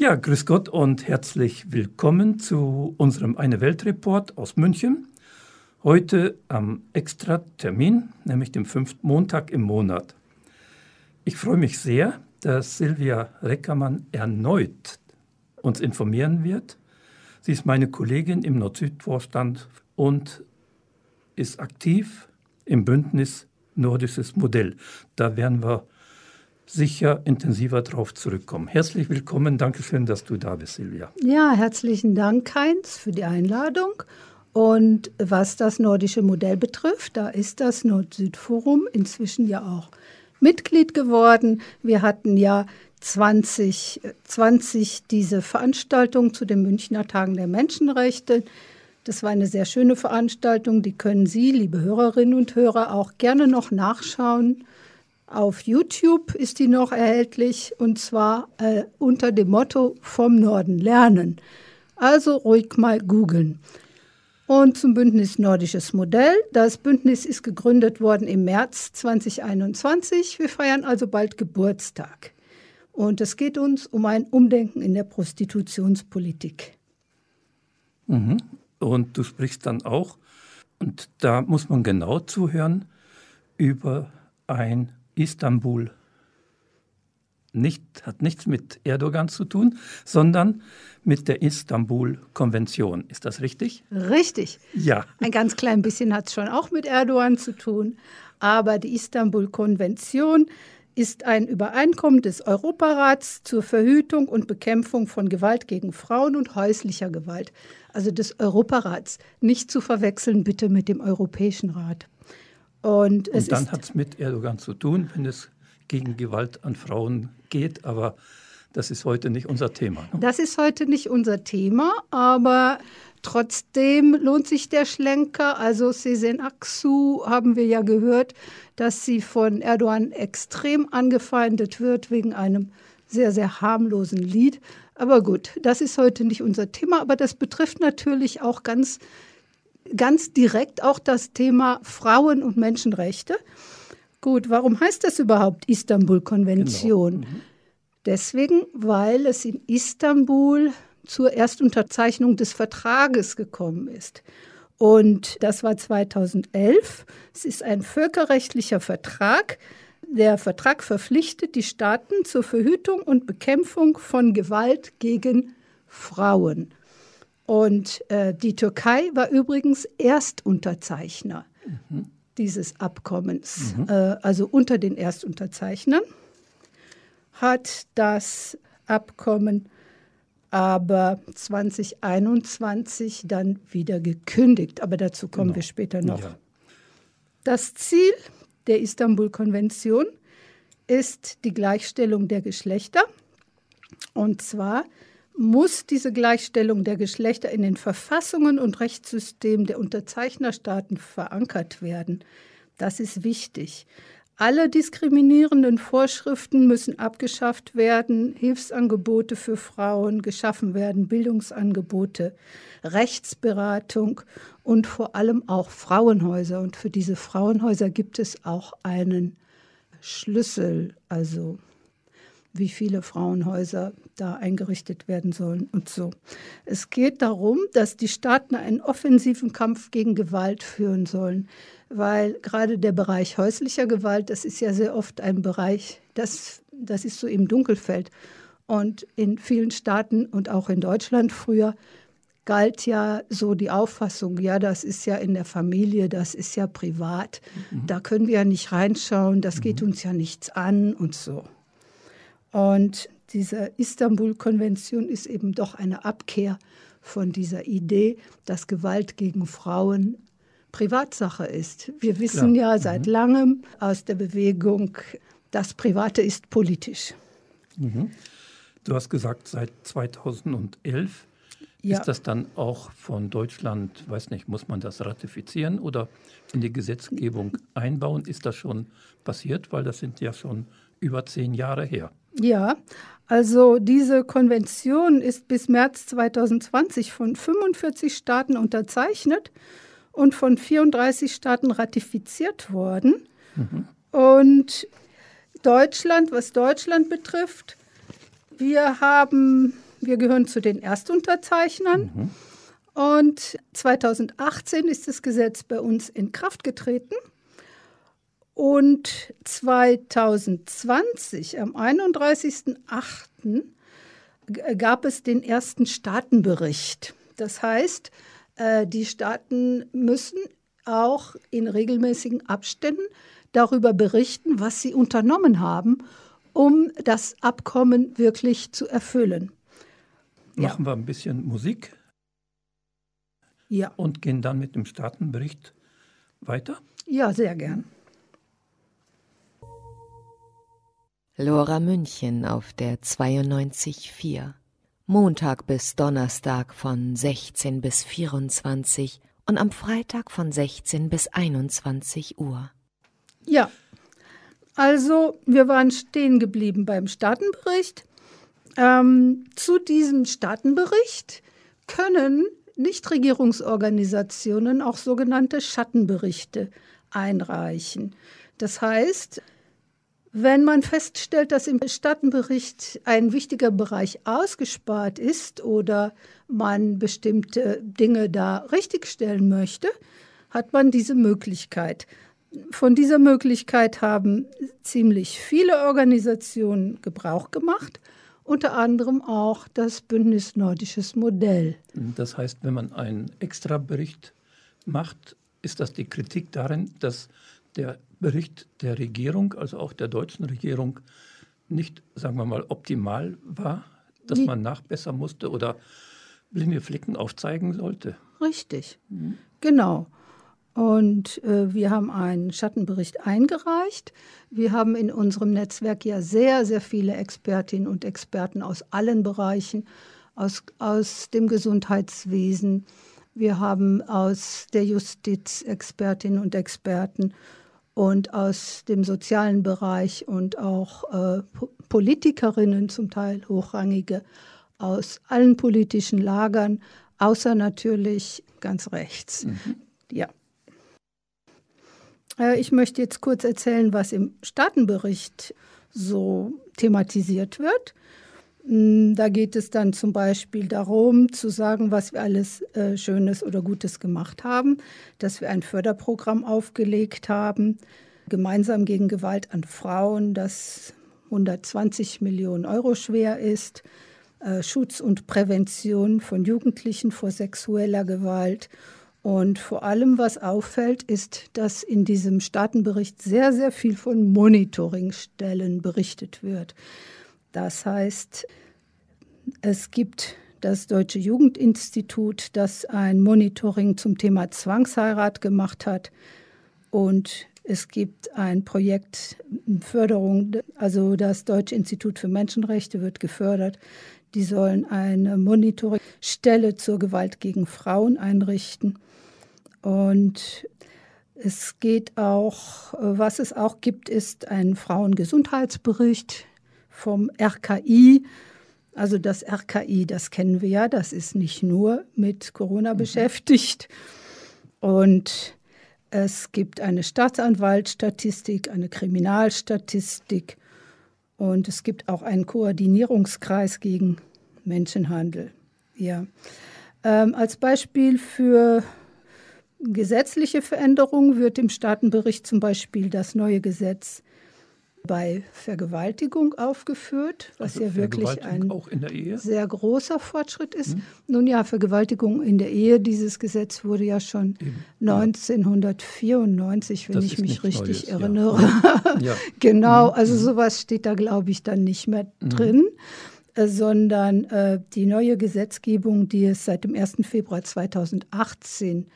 Ja, grüß Gott und herzlich willkommen zu unserem Eine Welt Report aus München. Heute am Extra-Termin, nämlich dem fünften Montag im Monat. Ich freue mich sehr, dass Silvia Reckermann erneut uns informieren wird. Sie ist meine Kollegin im Nord-Süd-Vorstand und ist aktiv im Bündnis Nordisches Modell. Da werden wir sicher intensiver darauf zurückkommen. Herzlich willkommen, danke schön, dass du da bist, Silvia. Ja, herzlichen Dank, Heinz, für die Einladung. Und was das nordische Modell betrifft, da ist das Nord-Süd-Forum inzwischen ja auch Mitglied geworden. Wir hatten ja 2020 diese Veranstaltung zu den Münchner Tagen der Menschenrechte. Das war eine sehr schöne Veranstaltung, die können Sie, liebe Hörerinnen und Hörer, auch gerne noch nachschauen auf YouTube ist die noch erhältlich und zwar äh, unter dem Motto Vom Norden lernen. Also ruhig mal googeln. Und zum Bündnis Nordisches Modell. Das Bündnis ist gegründet worden im März 2021. Wir feiern also bald Geburtstag. Und es geht uns um ein Umdenken in der Prostitutionspolitik. Mhm. Und du sprichst dann auch, und da muss man genau zuhören, über ein Istanbul nicht, hat nichts mit Erdogan zu tun, sondern mit der Istanbul-Konvention. Ist das richtig? Richtig. Ja. Ein ganz klein bisschen hat es schon auch mit Erdogan zu tun. Aber die Istanbul-Konvention ist ein Übereinkommen des Europarats zur Verhütung und Bekämpfung von Gewalt gegen Frauen und häuslicher Gewalt. Also des Europarats. Nicht zu verwechseln bitte mit dem Europäischen Rat. Und, und dann hat es mit Erdogan zu tun, wenn es gegen Gewalt an Frauen geht, aber das ist heute nicht unser Thema. Ne? Das ist heute nicht unser Thema, aber trotzdem lohnt sich der Schlenker. Also Sezen Aksu haben wir ja gehört, dass sie von Erdogan extrem angefeindet wird wegen einem sehr, sehr harmlosen Lied. Aber gut, das ist heute nicht unser Thema, aber das betrifft natürlich auch ganz ganz direkt auch das Thema Frauen- und Menschenrechte. Gut, warum heißt das überhaupt Istanbul-Konvention? Genau. Mhm. Deswegen, weil es in Istanbul zur Erstunterzeichnung des Vertrages gekommen ist. Und das war 2011. Es ist ein völkerrechtlicher Vertrag. Der Vertrag verpflichtet die Staaten zur Verhütung und Bekämpfung von Gewalt gegen Frauen. Und äh, die Türkei war übrigens Erstunterzeichner mhm. dieses Abkommens. Mhm. Äh, also unter den Erstunterzeichnern hat das Abkommen aber 2021 dann wieder gekündigt. Aber dazu kommen genau. wir später noch. Ja. Das Ziel der Istanbul-Konvention ist die Gleichstellung der Geschlechter. Und zwar muss diese Gleichstellung der Geschlechter in den Verfassungen und Rechtssystemen der Unterzeichnerstaaten verankert werden. Das ist wichtig. Alle diskriminierenden Vorschriften müssen abgeschafft werden, Hilfsangebote für Frauen geschaffen werden, Bildungsangebote, Rechtsberatung und vor allem auch Frauenhäuser. Und für diese Frauenhäuser gibt es auch einen Schlüssel, also wie viele Frauenhäuser da eingerichtet werden sollen und so. Es geht darum, dass die Staaten einen offensiven Kampf gegen Gewalt führen sollen, weil gerade der Bereich häuslicher Gewalt, das ist ja sehr oft ein Bereich, das, das ist so im Dunkelfeld. Und in vielen Staaten und auch in Deutschland früher galt ja so die Auffassung, ja, das ist ja in der Familie, das ist ja privat, mhm. da können wir ja nicht reinschauen, das geht mhm. uns ja nichts an und so. Und diese Istanbul-Konvention ist eben doch eine Abkehr von dieser Idee, dass Gewalt gegen Frauen Privatsache ist. Wir wissen Klar. ja seit mhm. langem aus der Bewegung, das Private ist politisch. Mhm. Du hast gesagt, seit 2011 ja. ist das dann auch von Deutschland, weiß nicht, muss man das ratifizieren oder in die Gesetzgebung einbauen? Ist das schon passiert? Weil das sind ja schon über zehn Jahre her. Ja, also diese Konvention ist bis März 2020 von 45 Staaten unterzeichnet und von 34 Staaten ratifiziert worden. Mhm. Und Deutschland, was Deutschland betrifft, wir haben wir gehören zu den Erstunterzeichnern. Mhm. Und 2018 ist das Gesetz bei uns in Kraft getreten. Und 2020, am 31.08., gab es den ersten Staatenbericht. Das heißt, äh, die Staaten müssen auch in regelmäßigen Abständen darüber berichten, was sie unternommen haben, um das Abkommen wirklich zu erfüllen. Machen ja. wir ein bisschen Musik. Ja. Und gehen dann mit dem Staatenbericht weiter? Ja, sehr gern. Lora München auf der 92.4. Montag bis Donnerstag von 16 bis 24 und am Freitag von 16 bis 21 Uhr. Ja, also wir waren stehen geblieben beim Staatenbericht. Ähm, zu diesem Staatenbericht können Nichtregierungsorganisationen auch sogenannte Schattenberichte einreichen. Das heißt, wenn man feststellt, dass im Staatenbericht ein wichtiger Bereich ausgespart ist oder man bestimmte Dinge da richtigstellen möchte, hat man diese Möglichkeit. Von dieser Möglichkeit haben ziemlich viele Organisationen Gebrauch gemacht, unter anderem auch das Bündnis Nordisches Modell. Das heißt, wenn man einen Extrabericht macht, ist das die Kritik darin, dass der Bericht der Regierung, also auch der deutschen Regierung, nicht, sagen wir mal, optimal war, dass man nachbessern musste oder blinde Flecken aufzeigen sollte. Richtig, mhm. genau. Und äh, wir haben einen Schattenbericht eingereicht. Wir haben in unserem Netzwerk ja sehr, sehr viele Expertinnen und Experten aus allen Bereichen, aus, aus dem Gesundheitswesen. Wir haben aus der Justiz Expertinnen und Experten und aus dem sozialen Bereich und auch äh, Politikerinnen, zum Teil hochrangige, aus allen politischen Lagern, außer natürlich ganz rechts. Mhm. Ja. Äh, ich möchte jetzt kurz erzählen, was im Staatenbericht so thematisiert wird. Mm, da geht es dann zum Beispiel darum, zu sagen, was wir alles äh, Schönes oder Gutes gemacht haben, dass wir ein Förderprogramm aufgelegt haben, gemeinsam gegen Gewalt an Frauen, das 120 Millionen Euro schwer ist, äh, Schutz und Prävention von Jugendlichen vor sexueller Gewalt. Und vor allem, was auffällt, ist, dass in diesem Staatenbericht sehr, sehr viel von Monitoringstellen berichtet wird. Das heißt, es gibt das Deutsche Jugendinstitut, das ein Monitoring zum Thema Zwangsheirat gemacht hat. Und es gibt ein Projekt Förderung, also das Deutsche Institut für Menschenrechte wird gefördert. Die sollen eine Monitoringstelle zur Gewalt gegen Frauen einrichten. Und es geht auch, was es auch gibt, ist ein Frauengesundheitsbericht, vom RKI. Also das RKI, das kennen wir ja, das ist nicht nur mit Corona mhm. beschäftigt. Und es gibt eine Staatsanwaltsstatistik, eine Kriminalstatistik und es gibt auch einen Koordinierungskreis gegen Menschenhandel. Ja. Ähm, als Beispiel für gesetzliche Veränderungen wird im Staatenbericht zum Beispiel das neue Gesetz bei Vergewaltigung aufgeführt, was also ja wirklich ein sehr großer Fortschritt ist. Hm. Nun ja, Vergewaltigung in der Ehe, dieses Gesetz wurde ja schon Eben. 1994, wenn das ich mich richtig Neues, erinnere. Ja. ja. genau, hm. also hm. sowas steht da, glaube ich, dann nicht mehr hm. drin. Äh, sondern äh, die neue Gesetzgebung, die es seit dem 1. Februar 2018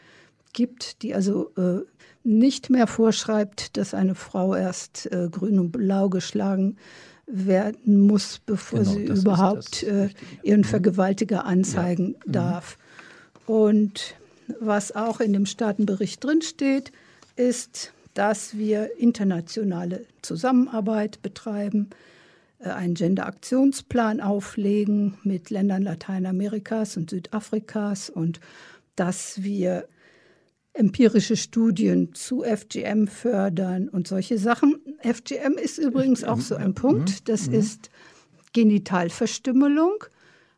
gibt, die also äh, nicht mehr vorschreibt, dass eine Frau erst äh, grün und blau geschlagen werden muss, bevor genau, sie überhaupt äh, ihren mhm. Vergewaltiger anzeigen ja. Mhm. darf. Und was auch in dem Staatenbericht drinsteht, ist, dass wir internationale Zusammenarbeit betreiben, äh, einen Gender-Aktionsplan auflegen mit Ländern Lateinamerikas und Südafrikas und dass wir empirische Studien zu FGM fördern und solche Sachen. FGM ist übrigens auch so ein Punkt. Mhm. Das mhm. ist Genitalverstümmelung.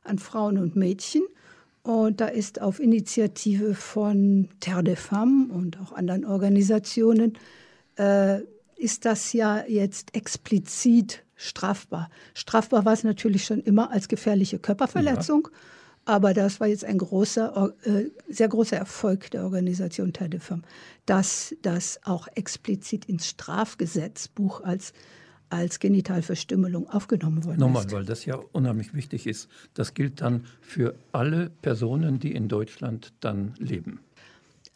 an Frauen und Mädchen. Und da ist auf Initiative von Terre des Femmes und auch anderen Organisationen, äh, ist das ja jetzt explizit strafbar. Strafbar war es natürlich schon immer als gefährliche Körperverletzung. Ja. Aber das war jetzt ein großer, äh, sehr großer Erfolg der Organisation Femme, dass das auch explizit ins Strafgesetzbuch als, als Genitalverstümmelung aufgenommen worden Nochmal, ist. weil das ja unheimlich wichtig ist. Das gilt dann für alle Personen, die in Deutschland dann leben.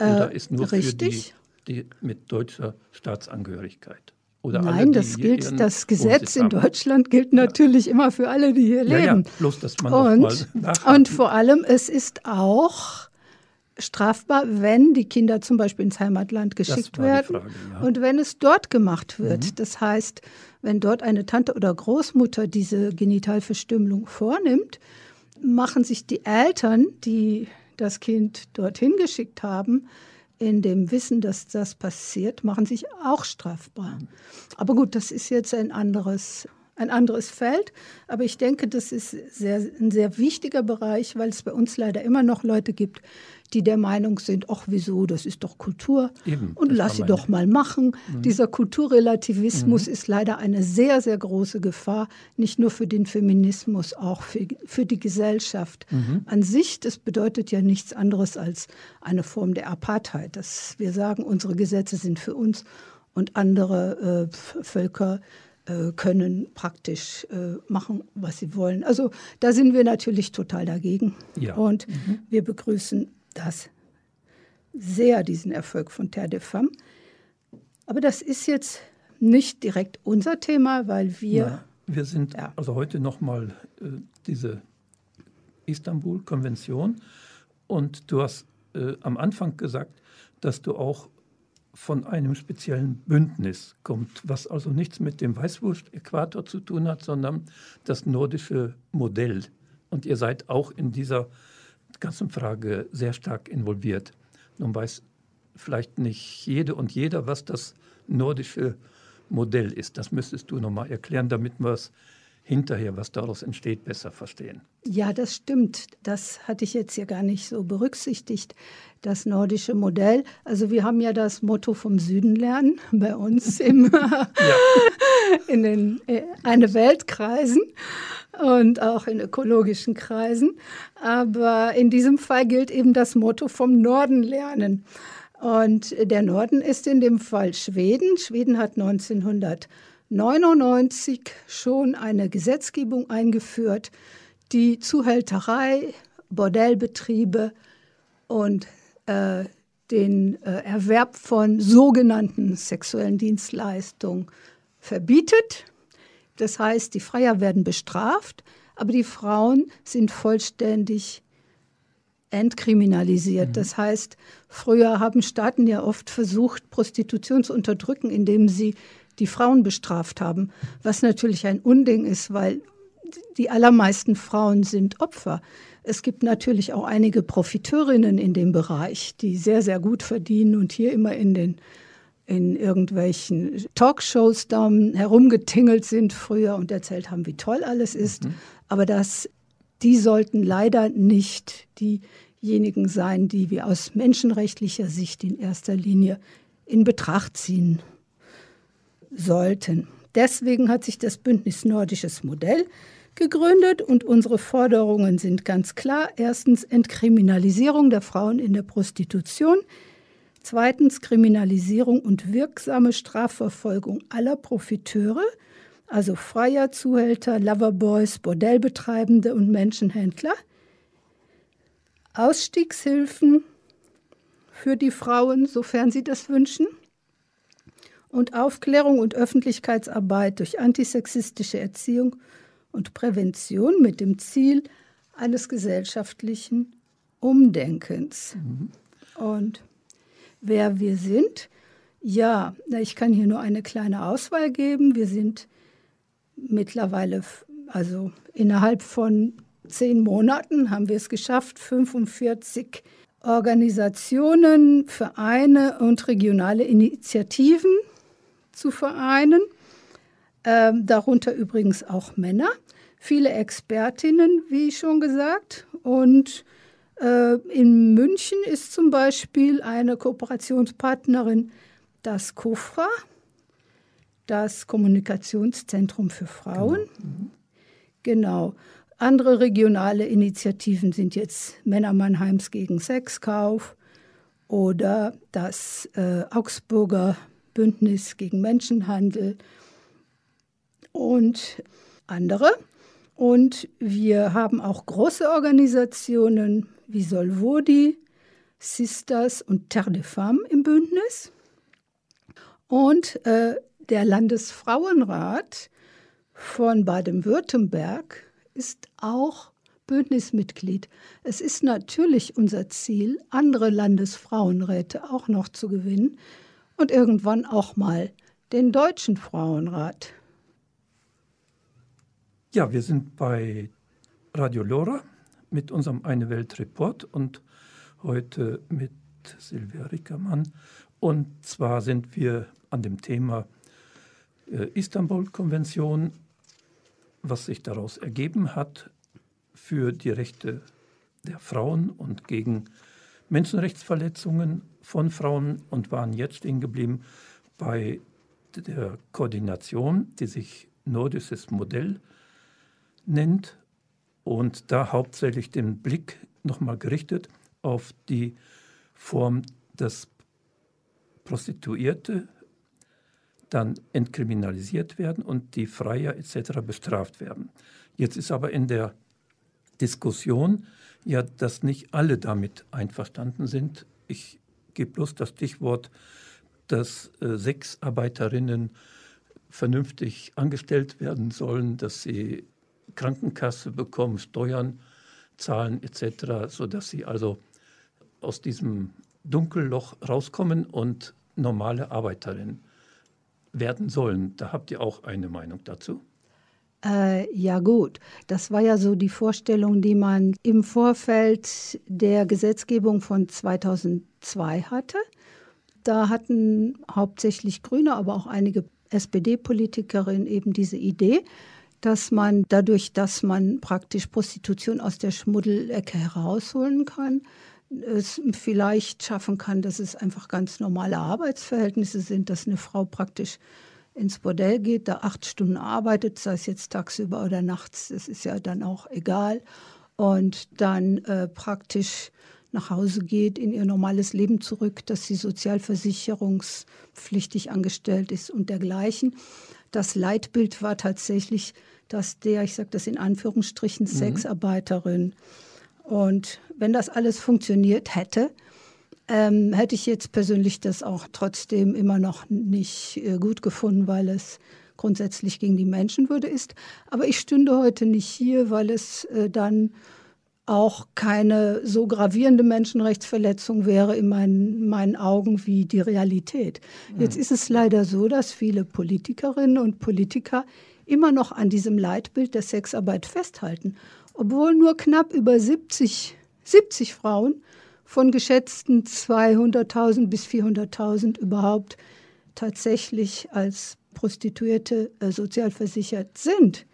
Oder äh, ist nur richtig? für die, die mit deutscher Staatsangehörigkeit? Oder Nein, alle, das gilt, das Gesetz in Deutschland gilt natürlich ja. immer für alle, die hier leben. Ja, ja. bloß, dass man und, und vor allem, es ist auch strafbar, wenn die Kinder zum Beispiel ins Heimatland geschickt werden Frage, ja. und wenn es dort gemacht wird. Mhm. Das heißt, wenn dort eine Tante oder Großmutter diese Genitalverstümmelung vornimmt, machen sich die Eltern, die das Kind dorthin geschickt haben, in dem Wissen, dass das passiert, machen sich auch strafbar. Aber gut, das ist jetzt ein anderes, ein anderes Feld. Aber ich denke, das ist sehr, ein sehr wichtiger Bereich, weil es bei uns leider immer noch Leute gibt, die der Meinung sind, ach wieso, das ist doch Kultur Eben, und lass sie doch mal machen. Mhm. Dieser Kulturrelativismus mhm. ist leider eine sehr, sehr große Gefahr, nicht nur für den Feminismus, auch für, für die Gesellschaft mhm. an sich. Das bedeutet ja nichts anderes als eine Form der Apartheid, dass wir sagen, unsere Gesetze sind für uns und andere äh, Völker äh, können praktisch äh, machen, was sie wollen. Also da sind wir natürlich total dagegen. Ja. Und mhm. wir begrüßen das sehr, diesen Erfolg von Terre de Femme. Aber das ist jetzt nicht direkt unser Thema, weil wir. Ja, wir sind ja. also heute nochmal äh, diese Istanbul-Konvention. Und du hast äh, am Anfang gesagt, dass du auch von einem speziellen Bündnis kommt, was also nichts mit dem Weißwurst-Äquator zu tun hat, sondern das nordische Modell. Und ihr seid auch in dieser ganzen Frage sehr stark involviert. Nun weiß vielleicht nicht jede und jeder, was das nordische Modell ist. Das müsstest du nochmal erklären, damit wir es hinterher, was daraus entsteht, besser verstehen. Ja, das stimmt. Das hatte ich jetzt hier gar nicht so berücksichtigt. Das nordische Modell. Also wir haben ja das Motto vom Süden lernen bei uns im, in den äh, eine Weltkreisen und auch in ökologischen Kreisen. Aber in diesem Fall gilt eben das Motto vom Norden lernen. Und der Norden ist in dem Fall Schweden. Schweden hat 1999 schon eine Gesetzgebung eingeführt, die Zuhälterei, Bordellbetriebe und äh, den äh, Erwerb von sogenannten sexuellen Dienstleistungen verbietet. Das heißt, die Freier werden bestraft, aber die Frauen sind vollständig entkriminalisiert. Mhm. Das heißt, früher haben Staaten ja oft versucht, Prostitution zu unterdrücken, indem sie die Frauen bestraft haben, was natürlich ein Unding ist, weil die allermeisten Frauen sind Opfer. Es gibt natürlich auch einige Profiteurinnen in dem Bereich, die sehr, sehr gut verdienen und hier immer in den in irgendwelchen Talkshows da herumgetingelt sind früher und erzählt haben, wie toll alles ist. Mhm. Aber das, die sollten leider nicht diejenigen sein, die wir aus menschenrechtlicher Sicht in erster Linie in Betracht ziehen sollten. Deswegen hat sich das Bündnis Nordisches Modell gegründet und unsere Forderungen sind ganz klar. Erstens Entkriminalisierung der Frauen in der Prostitution. Zweitens Kriminalisierung und wirksame Strafverfolgung aller Profiteure, also Freier, Zuhälter, Loverboys, Bordellbetreibende und Menschenhändler. Ausstiegshilfen für die Frauen, sofern sie das wünschen. Und Aufklärung und Öffentlichkeitsarbeit durch antisexistische Erziehung und Prävention mit dem Ziel eines gesellschaftlichen Umdenkens. Mhm. Und wer wir sind. Ja, ich kann hier nur eine kleine Auswahl geben. Wir sind mittlerweile, also innerhalb von zehn Monaten haben wir es geschafft, 45 Organisationen, Vereine und regionale Initiativen zu vereinen, ähm, darunter übrigens auch Männer. viele Expertinnen, wie schon gesagt. Und äh, in München ist zum Beispiel eine Kooperationspartnerin das KOFRA, das Kommunikationszentrum für Frauen. Genau. genau. Andere regionale Initiativen sind jetzt Männer Mannheims gegen Sexkauf oder das äh, Augsburger Bündnis gegen Menschenhandel und andere. Und wir haben auch große Organisationen wie Solvodi, Sisters und Terre de Femmes im Bündnis. Und äh, der Landesfrauenrat von Baden-Württemberg ist auch Bündnismitglied. Es ist natürlich unser Ziel, andere Landesfrauenräte auch noch zu gewinnen und irgendwann auch mal den Deutschen Frauenrat. Ja, wir sind bei Radio Lora mit unserem Eine Welt Report und heute mit Silvia Rickermann. Und zwar sind wir an dem Thema äh, Istanbul-Konvention, was sich daraus ergeben hat für die Rechte der Frauen und gegen Menschenrechtsverletzungen von Frauen und waren jetzt stehen geblieben bei der Koordination, die sich nordisches Modell nennt und da hauptsächlich den Blick nochmal gerichtet auf die Form, dass Prostituierte dann entkriminalisiert werden und die Freier etc. bestraft werden. Jetzt ist aber in der Diskussion ja, dass nicht alle damit einverstanden sind. Ich gebe bloß das Stichwort, dass äh, Sexarbeiterinnen vernünftig angestellt werden sollen, dass sie Krankenkasse bekommen, Steuern zahlen etc., sodass sie also aus diesem Dunkelloch rauskommen und normale Arbeiterinnen werden sollen. Da habt ihr auch eine Meinung dazu? Äh, ja gut, das war ja so die Vorstellung, die man im Vorfeld der Gesetzgebung von 2002 hatte. Da hatten hauptsächlich Grüne, aber auch einige SPD-Politikerinnen eben diese Idee, dass man dadurch, dass man praktisch Prostitution aus der Schmuddelecke herausholen kann, es vielleicht schaffen kann, dass es einfach ganz normale Arbeitsverhältnisse sind, dass eine Frau praktisch ins Bordell geht, da acht Stunden arbeitet, sei es jetzt tagsüber oder nachts, das ist ja dann auch egal, und dann äh, praktisch nach Hause geht, in ihr normales Leben zurück, dass sie sozialversicherungspflichtig angestellt ist und dergleichen. Das Leitbild war tatsächlich, dass der, ich sage das in Anführungsstrichen, mhm. Sexarbeiterin. Und wenn das alles funktioniert hätte, ähm, hätte ich jetzt persönlich das auch trotzdem immer noch nicht äh, gut gefunden, weil es grundsätzlich gegen die Menschenwürde ist. Aber ich stünde heute nicht hier, weil es äh, dann auch keine so gravierende Menschenrechtsverletzung wäre in meinen, meinen Augen wie die Realität. Mhm. Jetzt ist es leider so, dass viele Politikerinnen und Politiker immer noch an diesem Leitbild der Sexarbeit festhalten, obwohl nur knapp über 70, 70 Frauen von geschätzten 200.000 bis 400.000 überhaupt tatsächlich als Prostituierte äh, sozialversichert sind.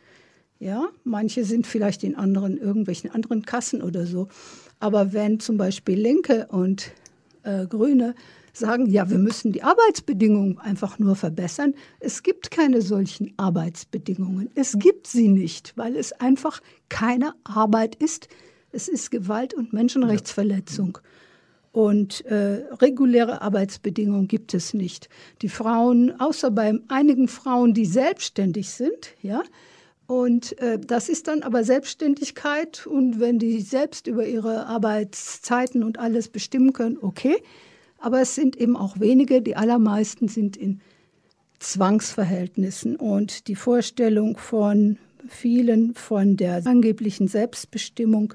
Ja, manche sind vielleicht in anderen, irgendwelchen anderen Kassen oder so. Aber wenn zum Beispiel Linke und äh, Grüne sagen, ja, wir müssen die Arbeitsbedingungen einfach nur verbessern. Es gibt keine solchen Arbeitsbedingungen. Es gibt sie nicht, weil es einfach keine Arbeit ist, es ist Gewalt und Menschenrechtsverletzung. Und äh, reguläre Arbeitsbedingungen gibt es nicht. Die Frauen, außer bei einigen Frauen, die selbstständig sind, ja, und äh, das ist dann aber Selbstständigkeit. Und wenn die selbst über ihre Arbeitszeiten und alles bestimmen können, okay. Aber es sind eben auch wenige, die allermeisten sind in Zwangsverhältnissen. Und die Vorstellung von vielen von der angeblichen Selbstbestimmung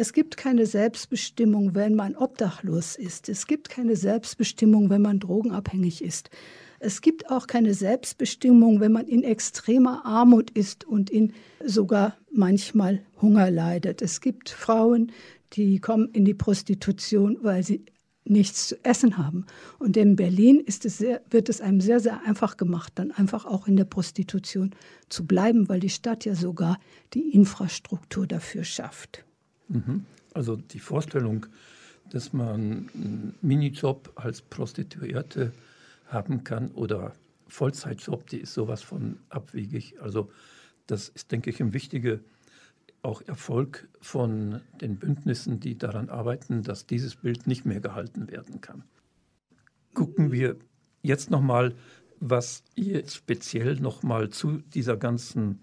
es gibt keine Selbstbestimmung, wenn man obdachlos ist. Es gibt keine Selbstbestimmung, wenn man drogenabhängig ist. Es gibt auch keine Selbstbestimmung, wenn man in extremer Armut ist und in sogar manchmal Hunger leidet. Es gibt Frauen, die kommen in die Prostitution, weil sie nichts zu essen haben. Und in Berlin es sehr, wird es einem sehr, sehr einfach gemacht, dann einfach auch in der Prostitution zu bleiben, weil die Stadt ja sogar die Infrastruktur dafür schafft. Mhm. Also die Vorstellung, dass man einen Minijob als Prostituierte haben kann oder Vollzeitjob, die ist sowas von abwegig. Also das ist, denke ich, ein wichtiger auch Erfolg von den Bündnissen, die daran arbeiten, dass dieses Bild nicht mehr gehalten werden kann. Gucken wir jetzt nochmal, was ihr speziell nochmal zu dieser ganzen,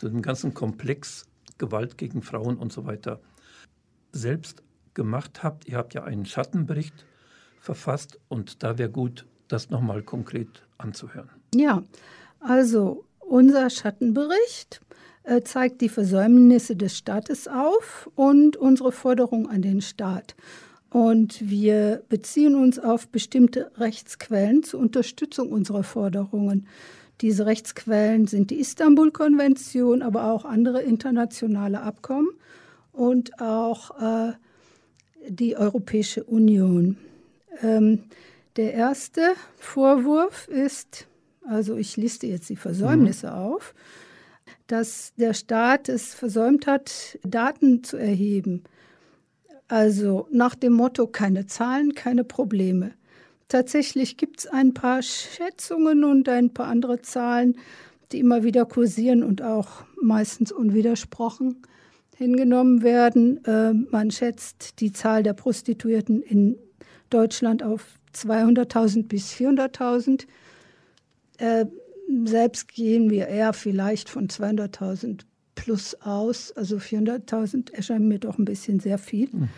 dem ganzen Komplex Gewalt gegen Frauen und so weiter selbst gemacht habt. Ihr habt ja einen Schattenbericht verfasst und da wäre gut, das nochmal konkret anzuhören. Ja, also unser Schattenbericht äh, zeigt die Versäumnisse des Staates auf und unsere Forderung an den Staat. Und wir beziehen uns auf bestimmte Rechtsquellen zur Unterstützung unserer Forderungen. Diese Rechtsquellen sind die Istanbul-Konvention, aber auch andere internationale Abkommen und auch äh, die Europäische Union. Ähm, der erste Vorwurf ist, also ich liste jetzt die Versäumnisse mhm. auf, dass der Staat es versäumt hat, Daten zu erheben. Also nach dem Motto keine Zahlen, keine Probleme. Tatsächlich gibt es ein paar Schätzungen und ein paar andere Zahlen, die immer wieder kursieren und auch meistens unwidersprochen hingenommen werden. Äh, man schätzt die Zahl der Prostituierten in Deutschland auf 200.000 bis 400.000. Äh, selbst gehen wir eher vielleicht von 200.000 plus aus. Also 400.000 erscheint mir doch ein bisschen sehr viel. Mhm.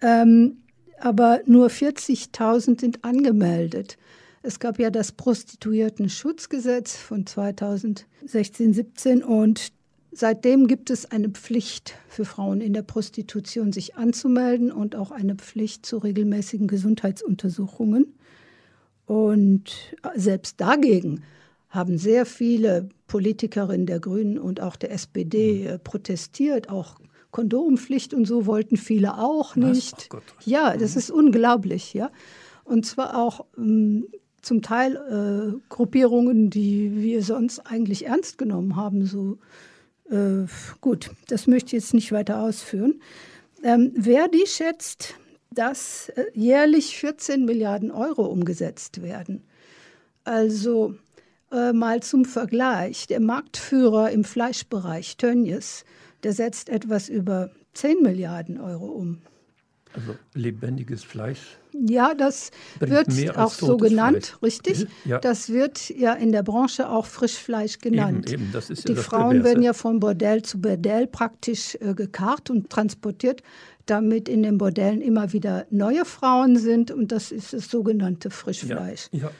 Ähm, aber nur 40.000 sind angemeldet. Es gab ja das Prostituierten-Schutzgesetz von 2016, 17 und seitdem gibt es eine Pflicht für Frauen in der Prostitution, sich anzumelden und auch eine Pflicht zu regelmäßigen Gesundheitsuntersuchungen. Und selbst dagegen haben sehr viele Politikerinnen der Grünen und auch der SPD mhm. äh, protestiert, auch Kondompflicht und so wollten viele auch nicht. Oh ja, das mhm. ist unglaublich, ja. Und zwar auch ähm, zum Teil äh, Gruppierungen, die wir sonst eigentlich ernst genommen haben. So äh, gut, das möchte ich jetzt nicht weiter ausführen. Ähm, Verdi schätzt, dass äh, jährlich 14 Milliarden Euro umgesetzt werden. Also äh, mal zum Vergleich. Der Marktführer im Fleischbereich, Tönnies, der setzt etwas über 10 Milliarden Euro um. Also lebendiges Fleisch. Ja, das wird auch so genannt, Fleisch. richtig? Ja. Das wird ja in der Branche auch Frischfleisch genannt. Eben, eben. Das ist Die ja Frauen Perverse. werden ja von Bordell zu Bordell praktisch äh, gekarrt und transportiert, damit in den Bordellen immer wieder neue Frauen sind und das ist das sogenannte Frischfleisch. Ja.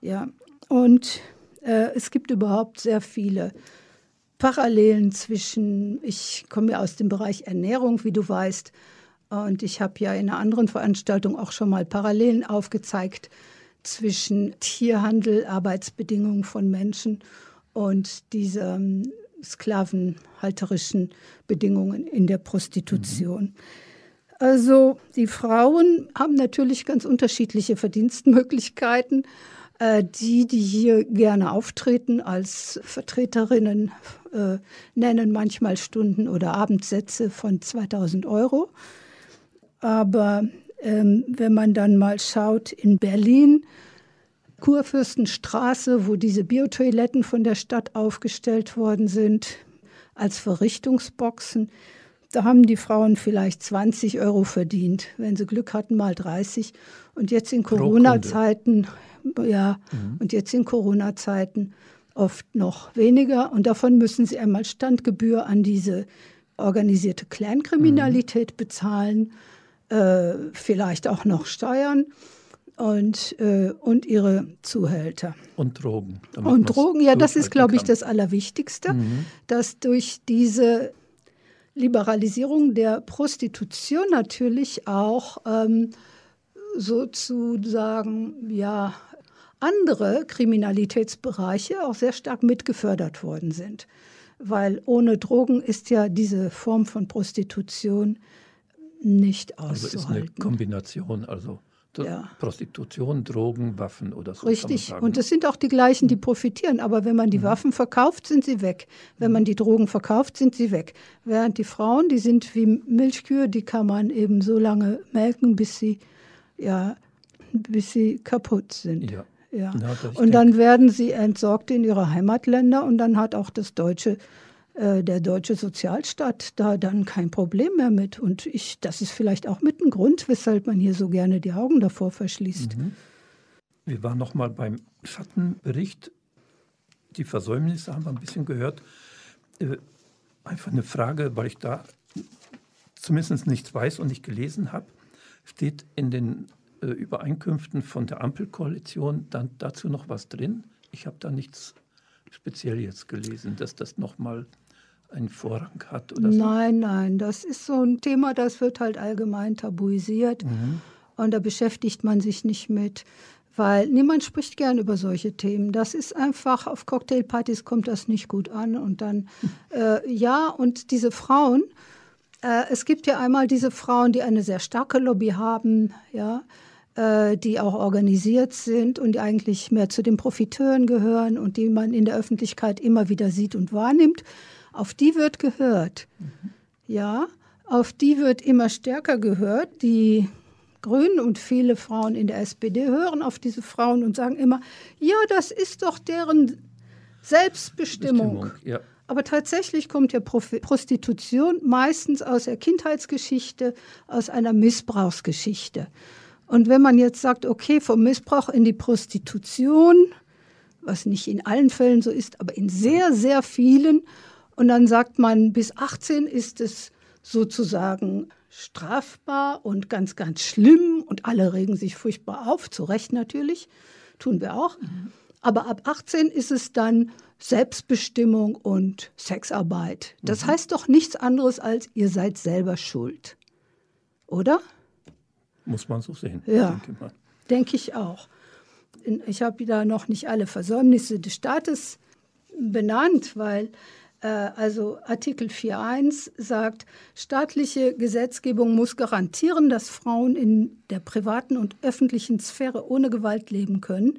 ja. ja. Und äh, es gibt überhaupt sehr viele Parallelen zwischen, ich komme ja aus dem Bereich Ernährung, wie du weißt, und ich habe ja in einer anderen Veranstaltung auch schon mal Parallelen aufgezeigt zwischen Tierhandel, Arbeitsbedingungen von Menschen und diesen sklavenhalterischen Bedingungen in der Prostitution. Mhm. Also die Frauen haben natürlich ganz unterschiedliche Verdienstmöglichkeiten. Äh, die, die hier gerne auftreten als Vertreterinnen, äh, nennen manchmal Stunden- oder Abendsätze von 2000 Euro. Aber ähm, wenn man dann mal schaut in Berlin, Kurfürstenstraße, wo diese Biotoiletten von der Stadt aufgestellt worden sind, als Verrichtungsboxen, da haben die Frauen vielleicht 20 Euro verdient, wenn sie Glück hatten, mal 30. Und jetzt in Corona-Zeiten ja, mhm. und jetzt in Corona-Zeiten oft noch weniger. Und davon müssen sie einmal Standgebühr an diese organisierte Clankriminalität mhm. bezahlen, äh, vielleicht auch noch Steuern und, äh, und ihre Zuhälter. Und Drogen. Und Drogen, ja, das ist, glaube ich, das Allerwichtigste, mhm. dass durch diese Liberalisierung der Prostitution natürlich auch ähm, sozusagen ja andere Kriminalitätsbereiche auch sehr stark mitgefördert worden sind. Weil ohne Drogen ist ja diese Form von Prostitution nicht auszuhalten. Also ist eine Kombination, also ja. Prostitution, Drogen, Waffen oder so. Richtig. Und es sind auch die gleichen, die profitieren. Aber wenn man die mhm. Waffen verkauft, sind sie weg. Wenn man die Drogen verkauft, sind sie weg. Während die Frauen, die sind wie Milchkühe, die kann man eben so lange melken, bis sie, ja, bis sie kaputt sind. Ja. Ja. ja und dann werden sie entsorgt in ihre Heimatländer und dann hat auch das deutsche äh, der deutsche Sozialstaat da dann kein Problem mehr mit. Und ich, das ist vielleicht auch mit ein Grund, weshalb man hier so gerne die Augen davor verschließt. Mhm. Wir waren noch mal beim Schattenbericht. Die Versäumnisse haben wir ein bisschen gehört. Äh, einfach eine Frage, weil ich da zumindest nichts weiß und nicht gelesen habe. Steht in den äh, Übereinkünften von der Ampelkoalition dann dazu noch was drin? Ich habe da nichts speziell jetzt gelesen, dass das nochmal einen Vorrang hat oder so? Nein, nein, das ist so ein Thema, das wird halt allgemein tabuisiert mhm. und da beschäftigt man sich nicht mit, weil niemand spricht gern über solche Themen. Das ist einfach, auf Cocktailpartys kommt das nicht gut an und dann, äh, ja, und diese Frauen, äh, es gibt ja einmal diese Frauen, die eine sehr starke Lobby haben, ja, die auch organisiert sind und die eigentlich mehr zu den Profiteuren gehören und die man in der Öffentlichkeit immer wieder sieht und wahrnimmt. Auf die wird gehört. Mhm. Ja, auf die wird immer stärker gehört. Die Grünen und viele Frauen in der SPD hören auf diese Frauen und sagen immer, ja, das ist doch deren Selbstbestimmung. Bestimmung, ja. Aber tatsächlich kommt ja Prostitution meistens aus der Kindheitsgeschichte, aus einer Missbrauchsgeschichte. Und wenn man jetzt sagt, okay, vom Missbrauch in die Prostitution, was nicht in allen Fällen so ist, aber in sehr, sehr vielen, und dann sagt man, bis 18 ist es sozusagen strafbar und ganz, ganz schlimm und alle regen sich furchtbar auf, zu Recht natürlich, tun wir auch. Mhm. Aber ab 18 ist es dann Selbstbestimmung und Sexarbeit. Das mhm. heißt doch nichts anderes als, ihr seid selber schuld. Oder? Muss man so sehen. Ja, denke, denke ich auch. Ich habe wieder noch nicht alle Versäumnisse des Staates benannt, weil äh, also Artikel 4.1 sagt, staatliche Gesetzgebung muss garantieren, dass Frauen in der privaten und öffentlichen Sphäre ohne Gewalt leben können.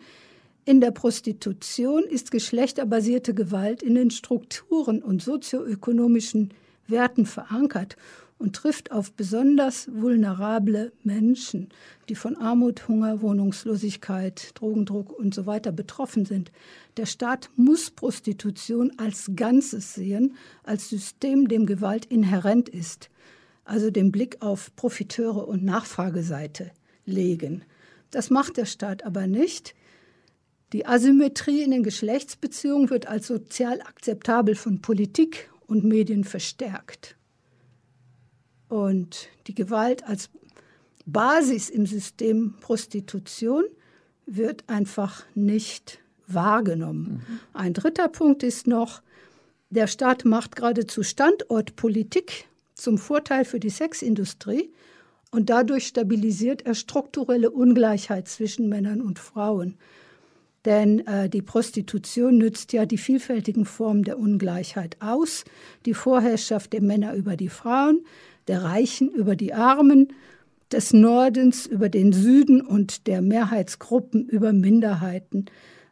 In der Prostitution ist geschlechterbasierte Gewalt in den Strukturen und sozioökonomischen Werten verankert und trifft auf besonders vulnerable Menschen, die von Armut, Hunger, Wohnungslosigkeit, Drogendruck und so weiter betroffen sind. Der Staat muss Prostitution als Ganzes sehen, als System, dem Gewalt inhärent ist, also den Blick auf Profiteure und Nachfrageseite legen. Das macht der Staat aber nicht. Die Asymmetrie in den Geschlechtsbeziehungen wird als sozial akzeptabel von Politik und Medien verstärkt. Und die Gewalt als Basis im System Prostitution wird einfach nicht wahrgenommen. Mhm. Ein dritter Punkt ist noch, der Staat macht geradezu Standortpolitik zum Vorteil für die Sexindustrie und dadurch stabilisiert er strukturelle Ungleichheit zwischen Männern und Frauen. Denn äh, die Prostitution nützt ja die vielfältigen Formen der Ungleichheit aus, die Vorherrschaft der Männer über die Frauen, der Reichen über die Armen, des Nordens über den Süden und der Mehrheitsgruppen über Minderheiten.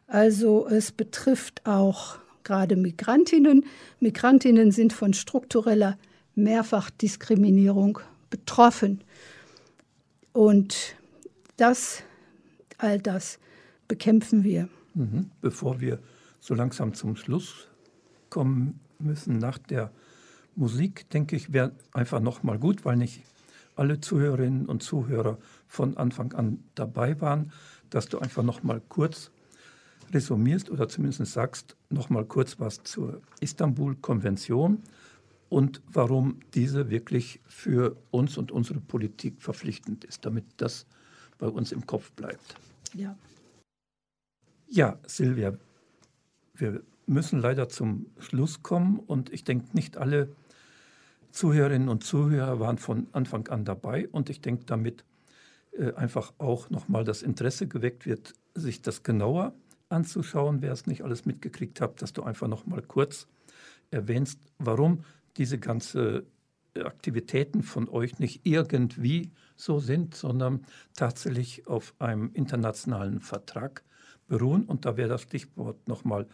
Also es betrifft auch gerade Migrantinnen. Migrantinnen sind von struktureller Mehrfachdiskriminierung betroffen. Und das, all das bekämpfen wir. Mhm. Bevor wir so langsam zum Schluss kommen müssen, nach der Musik, denke ich, wäre einfach nochmal gut, weil nicht alle Zuhörerinnen und Zuhörer von Anfang an dabei waren, dass du einfach nochmal kurz resumierst oder zumindest sagst, nochmal kurz was zur Istanbul-Konvention und warum diese wirklich für uns und unsere Politik verpflichtend ist, damit das bei uns im Kopf bleibt. Ja. Ja, Silvia, wir müssen leider zum Schluss kommen und ich denke, nicht alle Zuhörerinnen und Zuhörer waren von Anfang an dabei und ich denke, damit äh, einfach auch nochmal das Interesse geweckt wird, sich das genauer anzuschauen, wer es nicht alles mitgekriegt hat, dass du einfach nochmal kurz erwähnst, warum diese ganze Aktivitäten von euch nicht irgendwie so sind, sondern tatsächlich auf einem internationalen Vertrag beruhen. Und da wäre das Stichwort nochmal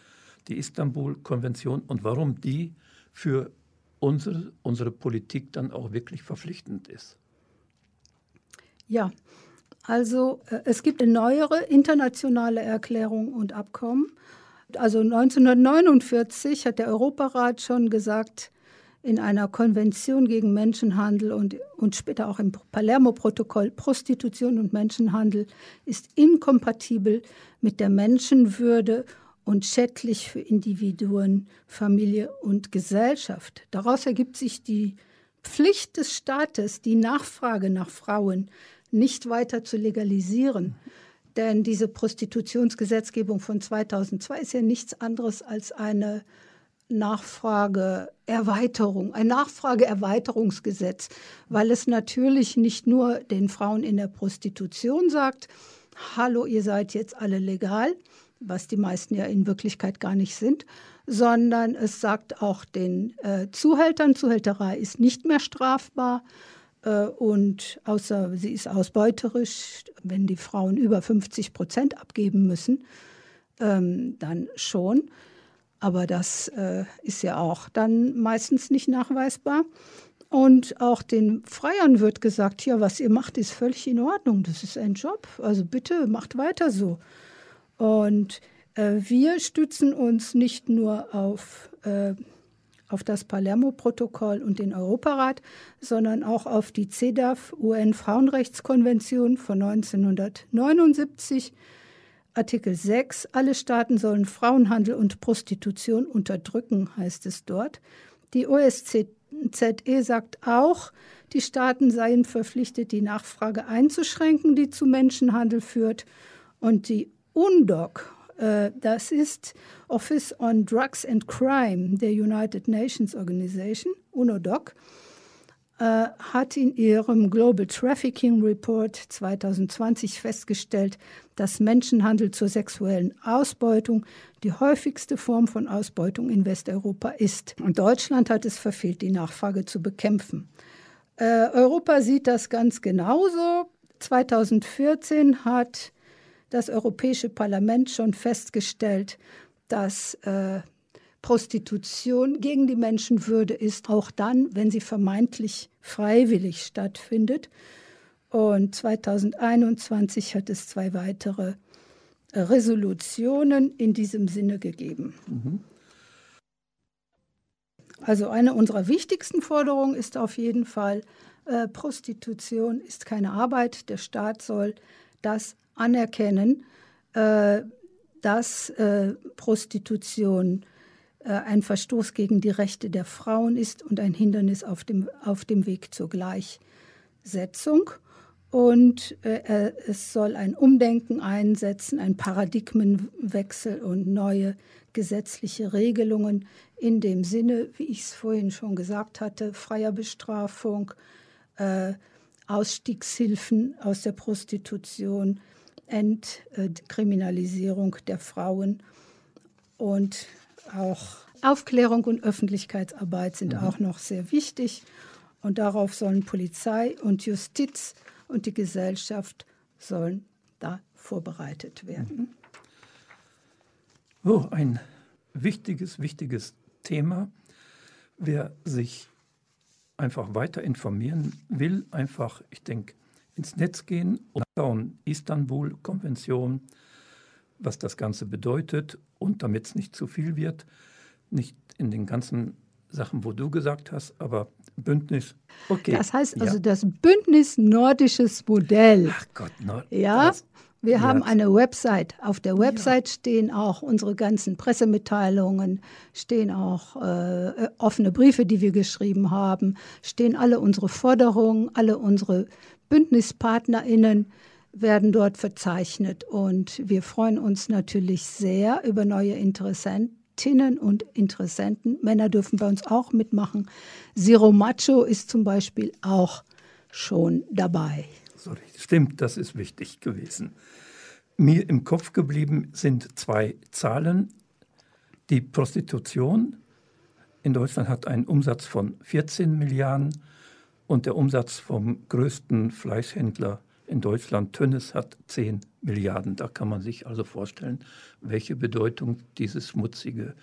die Istanbul-Konvention und warum die für unsere, unsere Politik dann auch wirklich verpflichtend ist. Ja, also äh, es gibt eine neuere internationale Erklärung und Abkommen. Also 1949 hat der Europarat schon gesagt, in einer Konvention gegen Menschenhandel und, und später auch im Palermo-Protokoll, Prostitution und Menschenhandel ist inkompatibel mit der Menschenwürde und schädlich für Individuen, Familie und Gesellschaft. Daraus ergibt sich die Pflicht des Staates, die Nachfrage nach Frauen nicht weiter zu legalisieren. Denn diese Prostitutionsgesetzgebung von 2002 ist ja nichts anderes als eine Nachfrageerweiterung, ein Nachfrageerweiterungsgesetz, weil es natürlich nicht nur den Frauen in der Prostitution sagt, hallo, ihr seid jetzt alle legal, was die meisten ja in Wirklichkeit gar nicht sind, sondern es sagt auch den äh, Zuhältern, Zuhälterei ist nicht mehr strafbar äh, und außer sie ist ausbeuterisch, wenn die Frauen über 50 Prozent abgeben müssen, ähm, dann schon. Aber das äh, ist ja auch dann meistens nicht nachweisbar. Und auch den Freiern wird gesagt, ja, was ihr macht, ist völlig in Ordnung. Das ist ein Job. Also bitte macht weiter so. Und äh, wir stützen uns nicht nur auf, äh, auf das Palermo-Protokoll und den Europarat, sondern auch auf die CEDAW, UN-Frauenrechtskonvention von 1979 Artikel 6, alle Staaten sollen Frauenhandel und Prostitution unterdrücken, heißt es dort. Die OSZE sagt auch, die Staaten seien verpflichtet, die Nachfrage einzuschränken, die zu Menschenhandel führt. Und die UNDOC, äh, das ist Office on Drugs and Crime der United Nations Organization, UNODOC, äh, hat in ihrem Global Trafficking Report 2020 festgestellt, dass Menschenhandel zur sexuellen Ausbeutung die häufigste Form von Ausbeutung in Westeuropa ist. Und Deutschland hat es verfehlt, die Nachfrage zu bekämpfen. Äh, Europa sieht das ganz genauso. 2014 hat das Europäische Parlament schon festgestellt, dass äh, Prostitution gegen die Menschenwürde ist, auch dann, wenn sie vermeintlich freiwillig stattfindet. Und 2021 hat es zwei weitere Resolutionen in diesem Sinne gegeben. Mhm. Also eine unserer wichtigsten Forderungen ist auf jeden Fall, äh, Prostitution ist keine Arbeit. Der Staat soll das anerkennen, äh, dass äh, Prostitution äh, ein Verstoß gegen die Rechte der Frauen ist und ein Hindernis auf dem, auf dem Weg zur Gleichsetzung. Und äh, es soll ein Umdenken einsetzen, ein Paradigmenwechsel und neue gesetzliche Regelungen in dem Sinne, wie ich es vorhin schon gesagt hatte, freier Bestrafung, äh, Ausstiegshilfen aus der Prostitution, Entkriminalisierung der Frauen und auch Aufklärung und Öffentlichkeitsarbeit sind mhm. auch noch sehr wichtig. Und darauf sollen Polizei und Justiz und die Gesellschaft sollen da vorbereitet werden. Oh, ein wichtiges, wichtiges Thema. Wer sich einfach weiter informieren will, einfach, ich denke, ins Netz gehen. Und schauen, Istanbul-Konvention, was das Ganze bedeutet. Und damit es nicht zu viel wird, nicht in den ganzen Sachen, wo du gesagt hast, aber Bündnis. Okay. Das heißt also ja. das Bündnis nordisches Modell. Ach Gott, Nord ja. Wir ja. haben eine Website. Auf der Website ja. stehen auch unsere ganzen Pressemitteilungen, stehen auch äh, offene Briefe, die wir geschrieben haben, stehen alle unsere Forderungen, alle unsere BündnispartnerInnen werden dort verzeichnet. Und wir freuen uns natürlich sehr über neue Interessentinnen und Interessenten. Männer dürfen bei uns auch mitmachen. Zero Macho ist zum Beispiel auch schon dabei. Sorry, stimmt, das ist wichtig gewesen. Mir im Kopf geblieben sind zwei Zahlen. Die Prostitution in Deutschland hat einen Umsatz von 14 Milliarden und der Umsatz vom größten Fleischhändler in Deutschland, Tönnes, hat 10 Milliarden. Da kann man sich also vorstellen, welche Bedeutung dieses schmutzige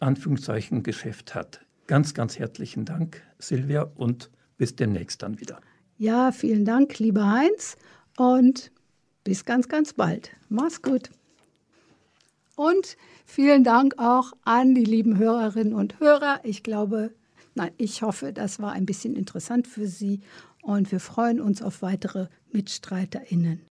Anführungszeichen Geschäft hat. Ganz, ganz herzlichen Dank, Silvia, und bis demnächst dann wieder. Ja, vielen Dank, lieber Heinz, und bis ganz, ganz bald. Mach's gut. Und vielen Dank auch an die lieben Hörerinnen und Hörer. Ich glaube, nein, ich hoffe, das war ein bisschen interessant für Sie und wir freuen uns auf weitere MitstreiterInnen.